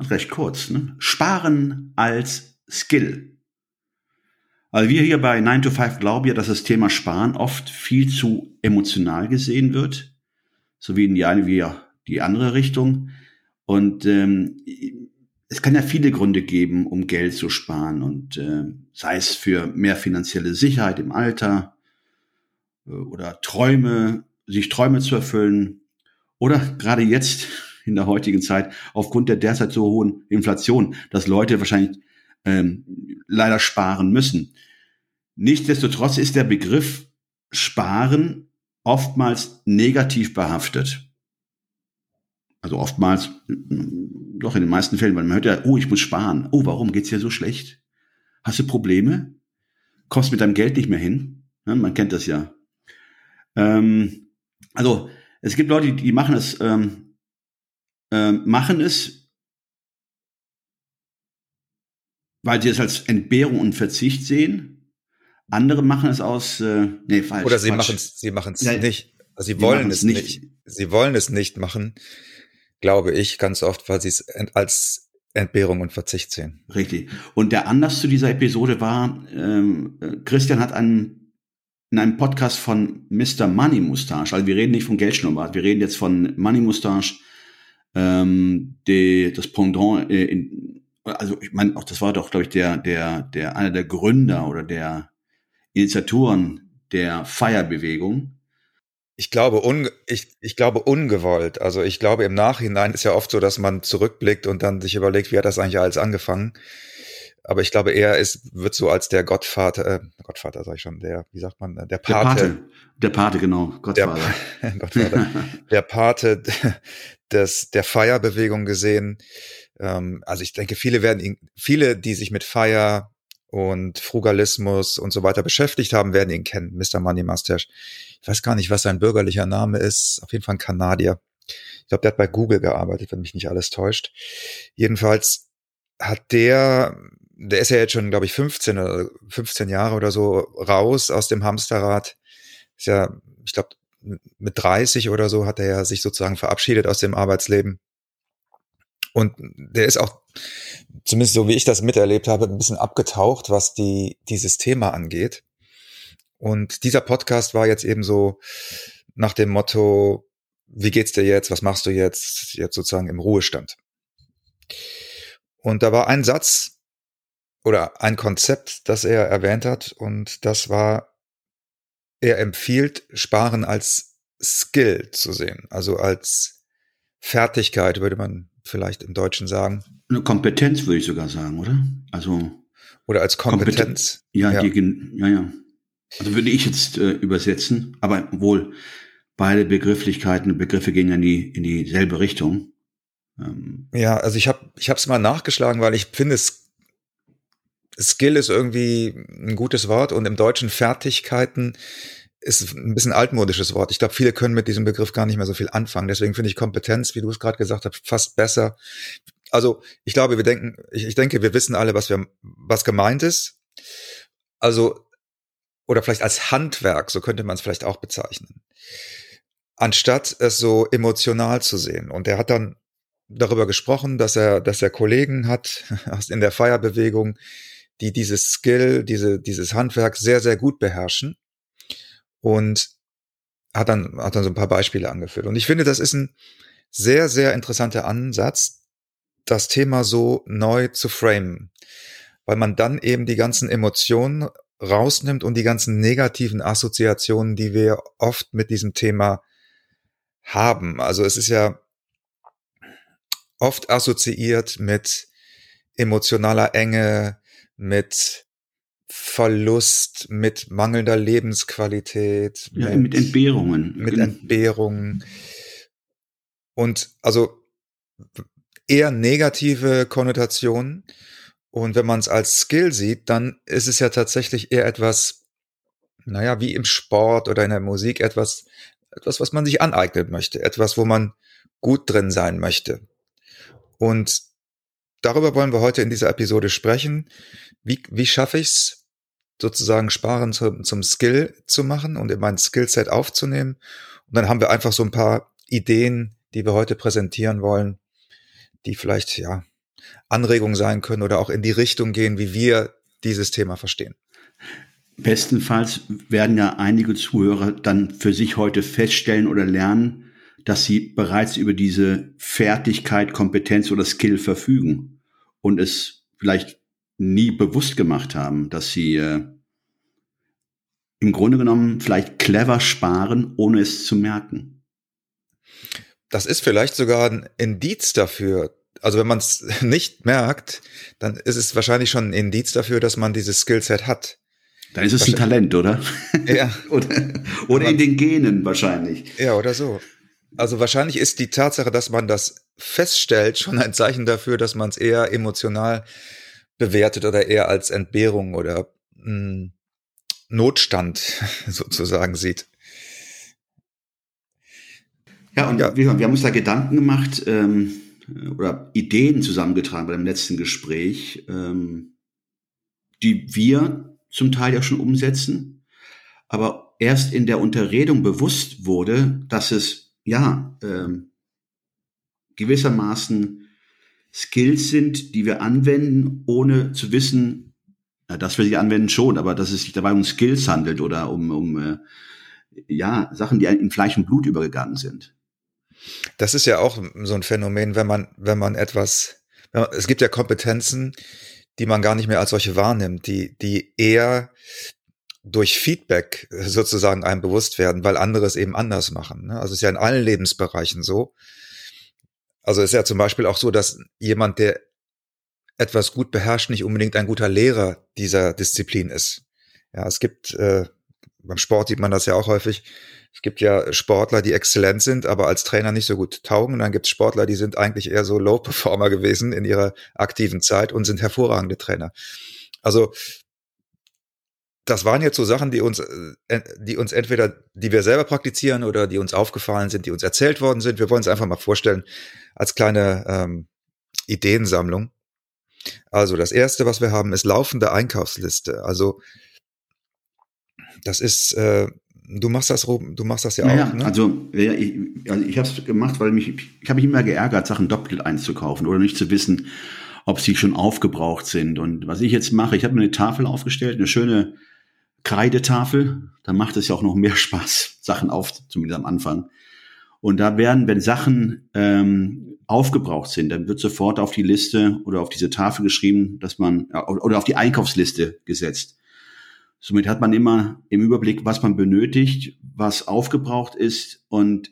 recht kurz, ne? Sparen als Skill. Also wir hier bei 9 to 5 glauben ja, dass das Thema Sparen oft viel zu emotional gesehen wird, so wie in die eine wie die andere Richtung. Und ähm, es kann ja viele Gründe geben, um Geld zu sparen und äh, sei es für mehr finanzielle Sicherheit im Alter äh, oder Träume, sich Träume zu erfüllen oder gerade jetzt in der heutigen Zeit aufgrund der derzeit so hohen Inflation, dass Leute wahrscheinlich ähm, leider sparen müssen. Nichtsdestotrotz ist der Begriff Sparen oftmals negativ behaftet. Also oftmals, doch in den meisten Fällen, weil man hört ja, oh, ich muss sparen. Oh, warum geht's dir so schlecht? Hast du Probleme? Kommst mit deinem Geld nicht mehr hin? Ja, man kennt das ja. Ähm, also es gibt Leute, die machen es ähm, äh, machen es, weil sie es als Entbehrung und Verzicht sehen. Andere machen es aus, äh, nee, falsch. Oder sie machen es, sie machen es ja, nicht. Also sie wollen es nicht. nicht. Sie wollen es nicht machen, glaube ich, ganz oft, weil sie es als Entbehrung und Verzicht sehen. Richtig. Und der Anlass zu dieser Episode war, ähm, Christian hat einen, in einem Podcast von Mr. Money Mustache, also wir reden nicht von Geldschnurrbart, wir reden jetzt von Money Mustache, ähm, die, das Pendant äh, in, also ich meine, auch das war doch, glaube ich, der, der, der, einer der Gründer oder der Initiatoren der Feierbewegung. Ich glaube, un, ich, ich glaube ungewollt. Also ich glaube, im Nachhinein ist ja oft so, dass man zurückblickt und dann sich überlegt, wie hat das eigentlich alles angefangen. Aber ich glaube, er ist, wird so als der Gottvater, äh, Gottvater sag ich schon, der, wie sagt man, der Pate. Der Pate, der Pate genau, Gottvater. Der, Gottvater, der Pate des, der Feierbewegung gesehen. Ähm, also ich denke, viele werden ihn, viele, die sich mit Feier und Frugalismus und so weiter beschäftigt haben, werden ihn kennen, Mr. Money Mustache. Ich weiß gar nicht, was sein bürgerlicher Name ist. Auf jeden Fall ein Kanadier. Ich glaube, der hat bei Google gearbeitet, wenn mich nicht alles täuscht. Jedenfalls hat der, der ist ja jetzt schon, glaube ich, 15 oder 15 Jahre oder so raus aus dem Hamsterrad. Ist ja, ich glaube, mit 30 oder so hat er ja sich sozusagen verabschiedet aus dem Arbeitsleben. Und der ist auch, zumindest so wie ich das miterlebt habe, ein bisschen abgetaucht, was die, dieses Thema angeht. Und dieser Podcast war jetzt eben so nach dem Motto, wie geht's dir jetzt? Was machst du jetzt? Jetzt sozusagen im Ruhestand. Und da war ein Satz oder ein Konzept, das er erwähnt hat. Und das war, er empfiehlt Sparen als Skill zu sehen, also als Fertigkeit, würde man vielleicht im Deutschen sagen. Eine Kompetenz würde ich sogar sagen, oder? Also oder als Kompetenz. Kompeten ja, ja. Die, ja, ja. Also würde ich jetzt äh, übersetzen, aber wohl beide Begrifflichkeiten und Begriffe gehen in die in dieselbe Richtung. Ähm. Ja, also ich habe ich habe es mal nachgeschlagen, weil ich finde es Skill ist irgendwie ein gutes Wort und im Deutschen Fertigkeiten ist ein bisschen altmodisches Wort. Ich glaube, viele können mit diesem Begriff gar nicht mehr so viel anfangen. Deswegen finde ich Kompetenz, wie du es gerade gesagt hast, fast besser. Also ich glaube, wir denken, ich, ich denke, wir wissen alle, was wir, was gemeint ist. Also oder vielleicht als Handwerk, so könnte man es vielleicht auch bezeichnen. Anstatt es so emotional zu sehen. Und er hat dann darüber gesprochen, dass er, dass er Kollegen hat in der Feierbewegung, die dieses Skill, diese, dieses Handwerk sehr, sehr gut beherrschen und hat dann, hat dann so ein paar Beispiele angeführt. Und ich finde, das ist ein sehr, sehr interessanter Ansatz, das Thema so neu zu framen, weil man dann eben die ganzen Emotionen rausnimmt und die ganzen negativen Assoziationen, die wir oft mit diesem Thema haben. Also es ist ja oft assoziiert mit emotionaler Enge, mit Verlust, mit mangelnder Lebensqualität. Ja, mit, mit Entbehrungen. Mit Entbehrungen. Und also eher negative Konnotationen. Und wenn man es als Skill sieht, dann ist es ja tatsächlich eher etwas, naja, wie im Sport oder in der Musik etwas, etwas, was man sich aneignen möchte, etwas, wo man gut drin sein möchte. Und darüber wollen wir heute in dieser Episode sprechen. Wie, wie schaffe ich es, sozusagen Sparen zum, zum Skill zu machen und in mein Skillset aufzunehmen? Und dann haben wir einfach so ein paar Ideen, die wir heute präsentieren wollen, die vielleicht, ja, Anregungen sein können oder auch in die Richtung gehen, wie wir dieses Thema verstehen. Bestenfalls werden ja einige Zuhörer dann für sich heute feststellen oder lernen, dass sie bereits über diese Fertigkeit, Kompetenz oder Skill verfügen und es vielleicht nie bewusst gemacht haben, dass sie äh, im Grunde genommen vielleicht clever sparen, ohne es zu merken. Das ist vielleicht sogar ein Indiz dafür. Also wenn man es nicht merkt, dann ist es wahrscheinlich schon ein Indiz dafür, dass man dieses Skillset hat. Dann ist es ein Talent, oder? Ja. oder oder in den Genen wahrscheinlich. Ja, oder so. Also wahrscheinlich ist die Tatsache, dass man das feststellt, schon ein Zeichen dafür, dass man es eher emotional bewertet oder eher als Entbehrung oder mh, hm, Notstand sozusagen sieht. Ja, und ja. Wir, wir, haben uns da Gedanken gemacht ähm, oder Ideen zusammengetragen bei dem letzten Gespräch, ähm, die wir zum Teil ja schon umsetzen, aber erst in der Unterredung bewusst wurde, dass es ja ähm, gewissermaßen Skills sind, die wir anwenden, ohne zu wissen, ja, dass wir sie anwenden schon, aber dass es sich dabei um Skills handelt oder um, um äh, ja, Sachen, die in Fleisch und Blut übergegangen sind. Das ist ja auch so ein Phänomen, wenn man, wenn man etwas, es gibt ja Kompetenzen, die man gar nicht mehr als solche wahrnimmt, die, die eher durch Feedback sozusagen einem bewusst werden, weil andere es eben anders machen. Ne? Also es ist ja in allen Lebensbereichen so. Also es ist ja zum Beispiel auch so, dass jemand, der etwas gut beherrscht, nicht unbedingt ein guter Lehrer dieser Disziplin ist. Ja, es gibt, äh, beim Sport sieht man das ja auch häufig, es gibt ja Sportler, die exzellent sind, aber als Trainer nicht so gut taugen. Und dann gibt es Sportler, die sind eigentlich eher so Low-Performer gewesen in ihrer aktiven Zeit und sind hervorragende Trainer. Also das waren jetzt so Sachen, die uns, äh, die uns entweder, die wir selber praktizieren oder die uns aufgefallen sind, die uns erzählt worden sind. Wir wollen es einfach mal vorstellen als kleine ähm, Ideensammlung. Also das erste, was wir haben, ist laufende Einkaufsliste. Also das ist äh, du machst das, du machst das ja naja, auch. Ne? Also, ja, ich, also ich habe es gemacht, weil mich, ich habe mich immer geärgert, Sachen doppelt einzukaufen oder nicht zu wissen, ob sie schon aufgebraucht sind. Und was ich jetzt mache, ich habe mir eine Tafel aufgestellt, eine schöne Kreidetafel. Da macht es ja auch noch mehr Spaß, Sachen auf, zumindest am Anfang. Und da werden, wenn Sachen ähm, aufgebraucht sind, dann wird sofort auf die Liste oder auf diese Tafel geschrieben, dass man oder auf die Einkaufsliste gesetzt. Somit hat man immer im Überblick, was man benötigt, was aufgebraucht ist und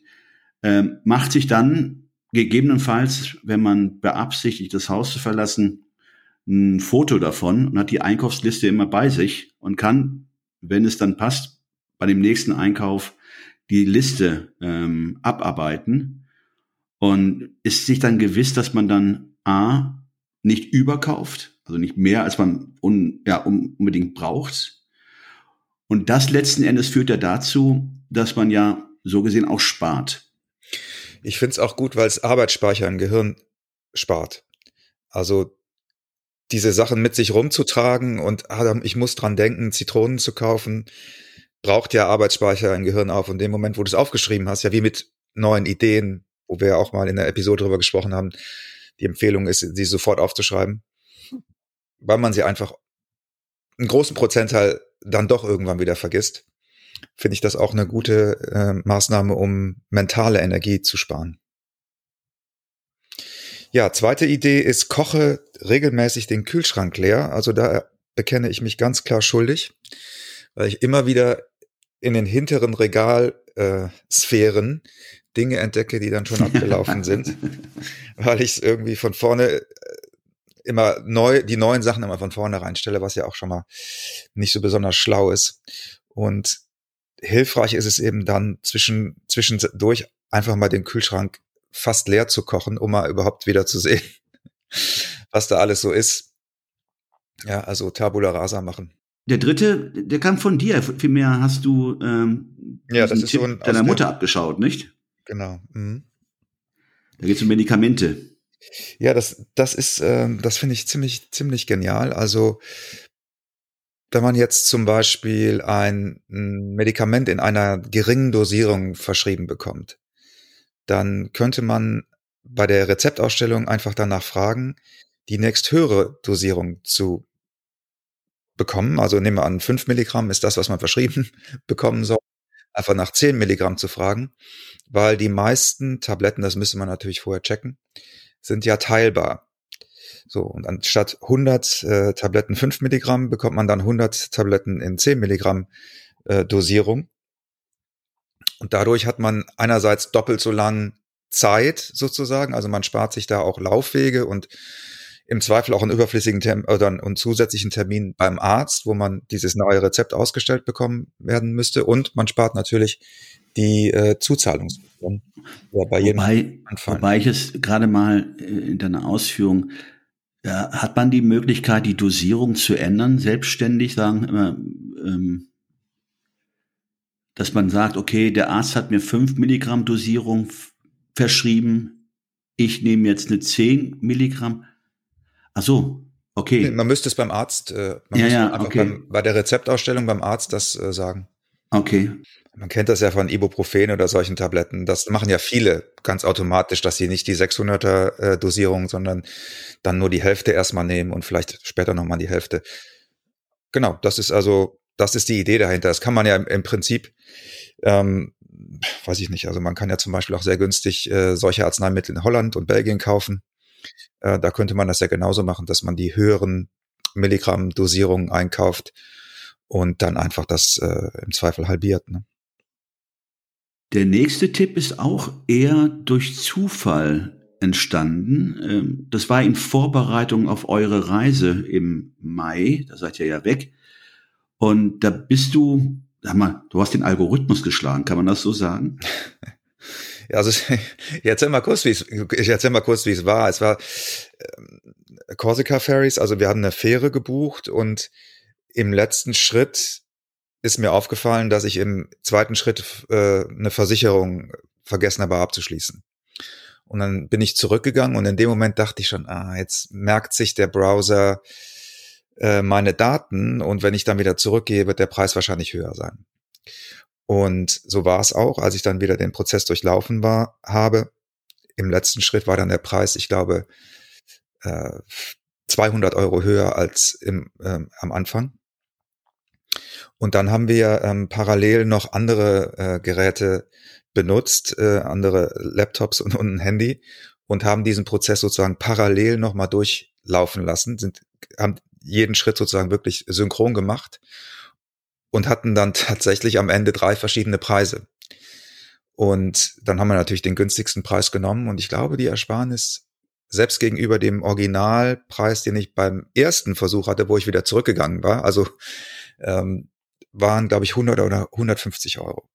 ähm, macht sich dann gegebenenfalls, wenn man beabsichtigt, das Haus zu verlassen, ein Foto davon und hat die Einkaufsliste immer bei sich und kann, wenn es dann passt, bei dem nächsten Einkauf die Liste ähm, abarbeiten und ist sich dann gewiss, dass man dann A, nicht überkauft, also nicht mehr, als man un, ja, unbedingt braucht, und das letzten Endes führt ja dazu, dass man ja so gesehen auch spart. Ich finde es auch gut, weil es Arbeitsspeicher im Gehirn spart. Also diese Sachen mit sich rumzutragen und ah, ich muss dran denken, Zitronen zu kaufen, braucht ja Arbeitsspeicher im Gehirn auf. Und in dem Moment, wo du es aufgeschrieben hast, ja wie mit neuen Ideen, wo wir ja auch mal in der Episode drüber gesprochen haben, die Empfehlung ist, sie sofort aufzuschreiben, weil man sie einfach einen großen Prozentteil dann doch irgendwann wieder vergisst, finde ich das auch eine gute äh, Maßnahme, um mentale Energie zu sparen. Ja, zweite Idee ist, koche regelmäßig den Kühlschrank leer. Also da bekenne ich mich ganz klar schuldig, weil ich immer wieder in den hinteren Regalsphären äh, Dinge entdecke, die dann schon abgelaufen sind, weil ich es irgendwie von vorne äh, immer neu, die neuen Sachen immer von vorne reinstelle, was ja auch schon mal nicht so besonders schlau ist. Und hilfreich ist es eben dann zwischen, zwischendurch einfach mal den Kühlschrank fast leer zu kochen, um mal überhaupt wieder zu sehen, was da alles so ist. Ja, also Tabula Rasa machen. Der dritte, der kam von dir. Vielmehr hast du ähm, ja, das ist Tipp so ein, deiner Mutter abgeschaut, nicht? Genau. Mhm. Da geht es um Medikamente. Ja, das, das ist, ähm, das finde ich ziemlich, ziemlich genial. Also, wenn man jetzt zum Beispiel ein, ein Medikament in einer geringen Dosierung verschrieben bekommt, dann könnte man bei der Rezeptausstellung einfach danach fragen, die nächsthöhere Dosierung zu bekommen. Also nehmen wir an, fünf Milligramm ist das, was man verschrieben bekommen soll. Einfach nach zehn Milligramm zu fragen, weil die meisten Tabletten, das müsste man natürlich vorher checken, sind ja teilbar. So, und anstatt 100 äh, Tabletten 5 Milligramm bekommt man dann 100 Tabletten in 10 Milligramm äh, Dosierung. Und dadurch hat man einerseits doppelt so lang Zeit sozusagen, also man spart sich da auch Laufwege und im Zweifel auch einen überflüssigen Termin oder einen zusätzlichen Termin beim Arzt, wo man dieses neue Rezept ausgestellt bekommen werden müsste. Und man spart natürlich die äh, Zuzahlungsgebühren. Ja, bei jedem wobei, wobei ich es gerade mal äh, in deiner Ausführung, ja, hat man die Möglichkeit, die Dosierung zu ändern, selbstständig sagen immer, ähm, dass man sagt, okay, der Arzt hat mir fünf Milligramm Dosierung verschrieben, ich nehme jetzt eine zehn Milligramm. Ach so, okay. Man müsste es beim Arzt, äh, man ja, ja, okay. beim, bei der Rezeptausstellung beim Arzt das äh, sagen. Okay. Man kennt das ja von Ibuprofen oder solchen Tabletten. Das machen ja viele ganz automatisch, dass sie nicht die 600er äh, Dosierung, sondern dann nur die Hälfte erstmal nehmen und vielleicht später nochmal die Hälfte. Genau, das ist also, das ist die Idee dahinter. Das kann man ja im, Prinzip, ähm, weiß ich nicht, also man kann ja zum Beispiel auch sehr günstig äh, solche Arzneimittel in Holland und Belgien kaufen. Äh, da könnte man das ja genauso machen, dass man die höheren Milligramm-Dosierungen einkauft und dann einfach das äh, im Zweifel halbiert. Ne? Der nächste Tipp ist auch eher durch Zufall entstanden. Ähm, das war in Vorbereitung auf eure Reise im Mai. Da seid ihr ja weg. Und da bist du, sag mal, du hast den Algorithmus geschlagen. Kann man das so sagen? Ja, also ich erzähl mal kurz, wie es, ich erzähl mal kurz, wie es war. Es war ähm, Corsica Ferries, also wir haben eine Fähre gebucht und im letzten Schritt ist mir aufgefallen, dass ich im zweiten Schritt äh, eine Versicherung vergessen habe abzuschließen. Und dann bin ich zurückgegangen und in dem Moment dachte ich schon, ah, jetzt merkt sich der Browser äh, meine Daten und wenn ich dann wieder zurückgehe, wird der Preis wahrscheinlich höher sein. Und so war es auch, als ich dann wieder den Prozess durchlaufen war, habe. Im letzten Schritt war dann der Preis, ich glaube, äh, 200 Euro höher als im, ähm, am Anfang. Und dann haben wir ähm, parallel noch andere äh, Geräte benutzt, äh, andere Laptops und, und ein Handy und haben diesen Prozess sozusagen parallel nochmal durchlaufen lassen, sind, haben jeden Schritt sozusagen wirklich synchron gemacht und hatten dann tatsächlich am Ende drei verschiedene Preise. Und dann haben wir natürlich den günstigsten Preis genommen und ich glaube, die Ersparnis selbst gegenüber dem Originalpreis, den ich beim ersten Versuch hatte, wo ich wieder zurückgegangen war, also ähm, waren, glaube ich, 100 oder 150 Euro.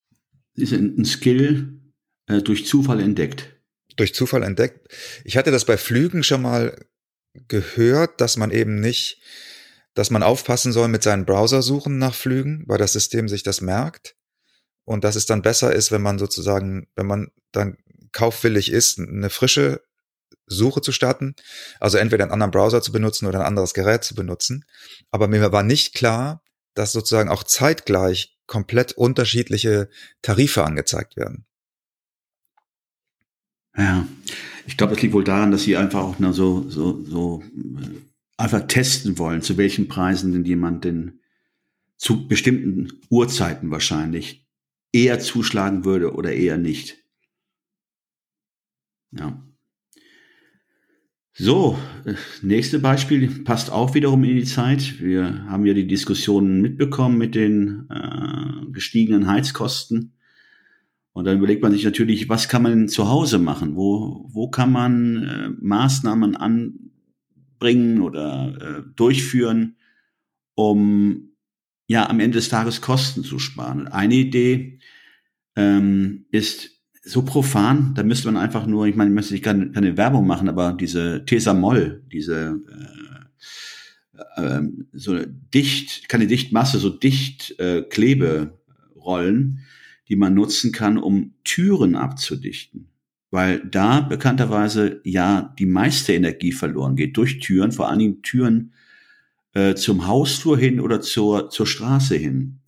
Ist ein Skill äh, durch Zufall entdeckt. Durch Zufall entdeckt. Ich hatte das bei Flügen schon mal gehört, dass man eben nicht, dass man aufpassen soll mit seinen Browsersuchen nach Flügen, weil das System sich das merkt. Und dass es dann besser ist, wenn man sozusagen, wenn man dann kaufwillig ist, eine frische Suche zu starten. Also entweder einen anderen Browser zu benutzen oder ein anderes Gerät zu benutzen. Aber mir war nicht klar, dass sozusagen auch zeitgleich komplett unterschiedliche Tarife angezeigt werden. Ja, ich glaube, es liegt wohl daran, dass sie einfach auch nur so, so, so äh, einfach testen wollen, zu welchen Preisen denn jemand denn zu bestimmten Uhrzeiten wahrscheinlich eher zuschlagen würde oder eher nicht. Ja. So, nächste Beispiel passt auch wiederum in die Zeit. Wir haben ja die Diskussionen mitbekommen mit den äh, gestiegenen Heizkosten. Und dann überlegt man sich natürlich, was kann man zu Hause machen? Wo, wo kann man äh, Maßnahmen anbringen oder äh, durchführen, um ja am Ende des Tages Kosten zu sparen? Eine Idee ähm, ist so profan, da müsste man einfach nur, ich meine, ich möchte nicht keine, keine Werbung machen, aber diese Tesa Moll, diese ähm, so dicht, keine Dichtmasse, so dicht äh, Kleberollen, die man nutzen kann, um Türen abzudichten. Weil da bekannterweise ja die meiste Energie verloren geht durch Türen, vor allen Dingen Türen äh, zum Hausflur hin oder zur, zur Straße hin.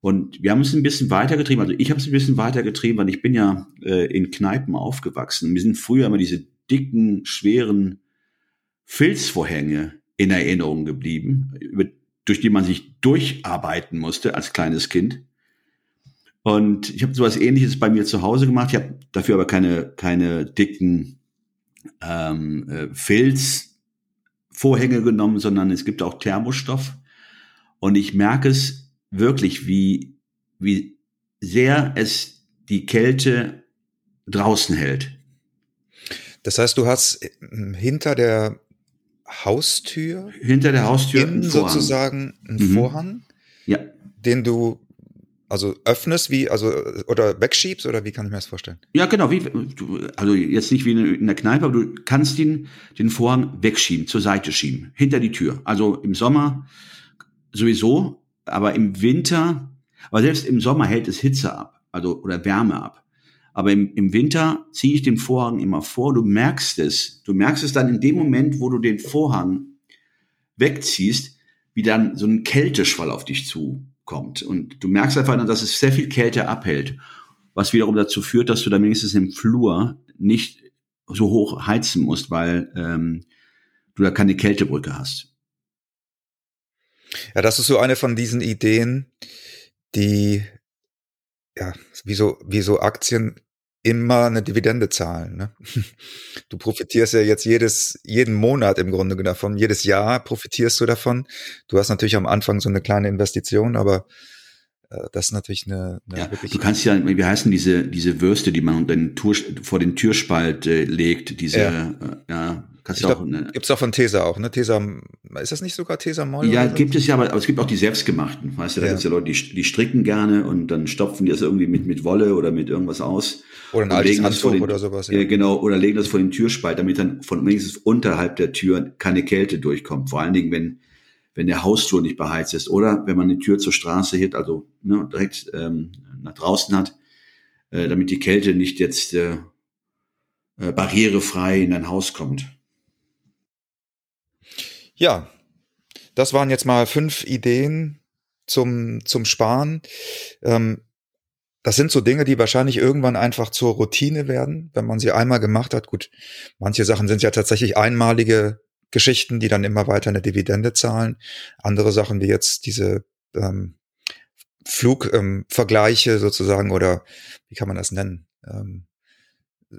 Und wir haben es ein bisschen weitergetrieben, also ich habe es ein bisschen weitergetrieben, weil ich bin ja äh, in Kneipen aufgewachsen. Mir sind früher immer diese dicken, schweren Filzvorhänge in Erinnerung geblieben, über, durch die man sich durcharbeiten musste als kleines Kind. Und ich habe sowas ähnliches bei mir zu Hause gemacht. Ich habe dafür aber keine, keine dicken ähm, äh, Filzvorhänge genommen, sondern es gibt auch Thermostoff. Und ich merke es wirklich, wie, wie sehr es die Kälte draußen hält. Das heißt, du hast hm, hinter der Haustür, hinter der Haustür sozusagen einen mhm. Vorhang, ja. den du also öffnest, wie, also, oder wegschiebst, oder wie kann ich mir das vorstellen? Ja, genau, wie, also jetzt nicht wie in der Kneipe, aber du kannst den, den Vorhang wegschieben, zur Seite schieben, hinter die Tür. Also im Sommer sowieso, aber im Winter, aber selbst im Sommer hält es Hitze ab, also oder Wärme ab. Aber im, im Winter ziehe ich den Vorhang immer vor. Du merkst es. Du merkst es dann in dem Moment, wo du den Vorhang wegziehst, wie dann so ein Kälteschwall auf dich zukommt. Und du merkst einfach, dass es sehr viel Kälte abhält. Was wiederum dazu führt, dass du dann wenigstens im Flur nicht so hoch heizen musst, weil ähm, du da keine Kältebrücke hast. Ja, das ist so eine von diesen Ideen, die ja, wie so, wie so Aktien immer eine Dividende zahlen. Ne? Du profitierst ja jetzt jedes, jeden Monat im Grunde davon, jedes Jahr profitierst du davon. Du hast natürlich am Anfang so eine kleine Investition, aber äh, das ist natürlich eine, eine ja, wirklich. Du kannst ja, wie heißen diese diese Würste, die man unter den Tour, vor den Türspalt äh, legt, diese ja, äh, ja Kannst ich auch, ne? Gibt es auch von Tesa auch, ne? Tesa, ist das nicht sogar Tesa Moll? Ja, gibt es ja, aber, aber, es gibt auch die selbstgemachten. Weißt du, da ja. gibt es ja Leute, die, die stricken gerne und dann stopfen die das irgendwie mit, mit Wolle oder mit irgendwas aus. Oder ein altes Handtuch den, oder sowas. Ja. genau, oder legen das vor den Türspalt, damit dann von wenigstens unterhalb der Tür keine Kälte durchkommt. Vor allen Dingen, wenn, wenn der Hausflur nicht beheizt ist oder wenn man eine Tür zur Straße hit, also ne, direkt ähm, nach draußen hat, äh, damit die Kälte nicht jetzt äh, äh barrierefrei in dein Haus kommt. Ja, das waren jetzt mal fünf Ideen zum, zum Sparen. Ähm, das sind so Dinge, die wahrscheinlich irgendwann einfach zur Routine werden, wenn man sie einmal gemacht hat. Gut, manche Sachen sind ja tatsächlich einmalige Geschichten, die dann immer weiter eine Dividende zahlen. Andere Sachen wie jetzt diese ähm, Flugvergleiche ähm, sozusagen oder wie kann man das nennen? Ähm,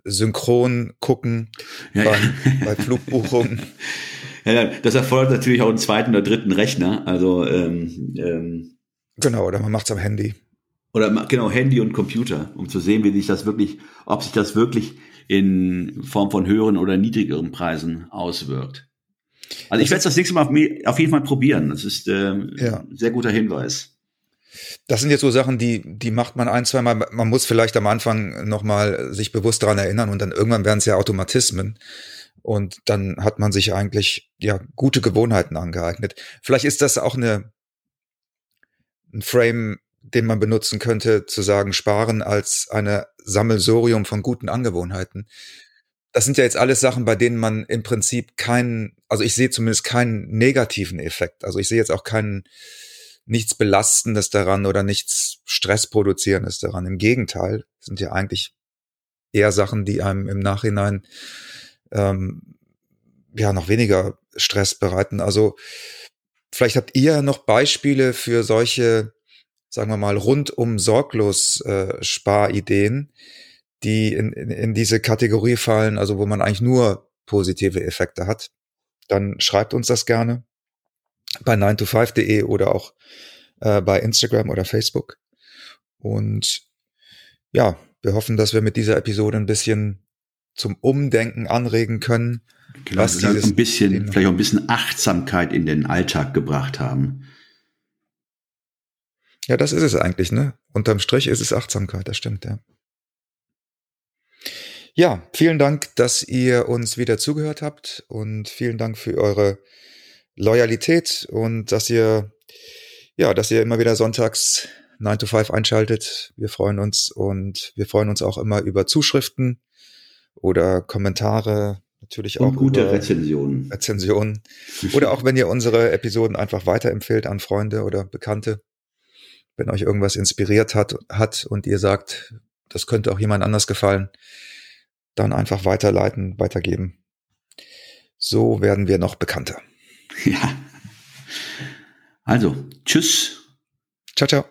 synchron gucken ja, bei, ja. bei Flugbuchungen. Ja, das erfordert natürlich auch einen zweiten oder dritten Rechner. Also ähm, ähm, genau, oder man macht es am Handy. Oder genau Handy und Computer, um zu sehen, wie sich das wirklich, ob sich das wirklich in Form von höheren oder niedrigeren Preisen auswirkt. Also ich werde das nächste Mal auf, jeden Fall probieren. Das ist ähm, ja. ein sehr guter Hinweis. Das sind jetzt so Sachen, die, die macht man ein, zwei Mal. Man muss vielleicht am Anfang nochmal sich bewusst daran erinnern und dann irgendwann werden es ja Automatismen. Und dann hat man sich eigentlich ja gute Gewohnheiten angeeignet. Vielleicht ist das auch eine ein Frame, den man benutzen könnte, zu sagen, sparen als eine Sammelsorium von guten Angewohnheiten. Das sind ja jetzt alles Sachen, bei denen man im Prinzip keinen, also ich sehe zumindest keinen negativen Effekt. Also ich sehe jetzt auch keinen, nichts Belastendes daran oder nichts Stressproduzierendes daran. Im Gegenteil, sind ja eigentlich eher Sachen, die einem im Nachhinein ähm, ja noch weniger Stress bereiten. Also vielleicht habt ihr noch Beispiele für solche, sagen wir mal, rundum sorglos äh, Sparideen, die in, in, in diese Kategorie fallen, also wo man eigentlich nur positive Effekte hat. Dann schreibt uns das gerne bei 9to5.de oder auch äh, bei Instagram oder Facebook. Und ja, wir hoffen, dass wir mit dieser Episode ein bisschen zum Umdenken anregen können. Genau, was dieses ein bisschen, vielleicht auch ein bisschen Achtsamkeit in den Alltag gebracht haben. Ja, das ist es eigentlich, ne? Unterm Strich ist es Achtsamkeit, das stimmt, ja. Ja, vielen Dank, dass ihr uns wieder zugehört habt und vielen Dank für eure Loyalität und dass ihr, ja, dass ihr immer wieder sonntags 9 to 5 einschaltet. Wir freuen uns und wir freuen uns auch immer über Zuschriften oder Kommentare, natürlich Und auch gute Rezensionen. Rezensionen. Oder auch wenn ihr unsere Episoden einfach weiterempfehlt an Freunde oder Bekannte. Wenn euch irgendwas inspiriert hat, hat und ihr sagt, das könnte auch jemand anders gefallen, dann einfach weiterleiten, weitergeben. So werden wir noch bekannter. Ja. Also, tschüss. Ciao, ciao.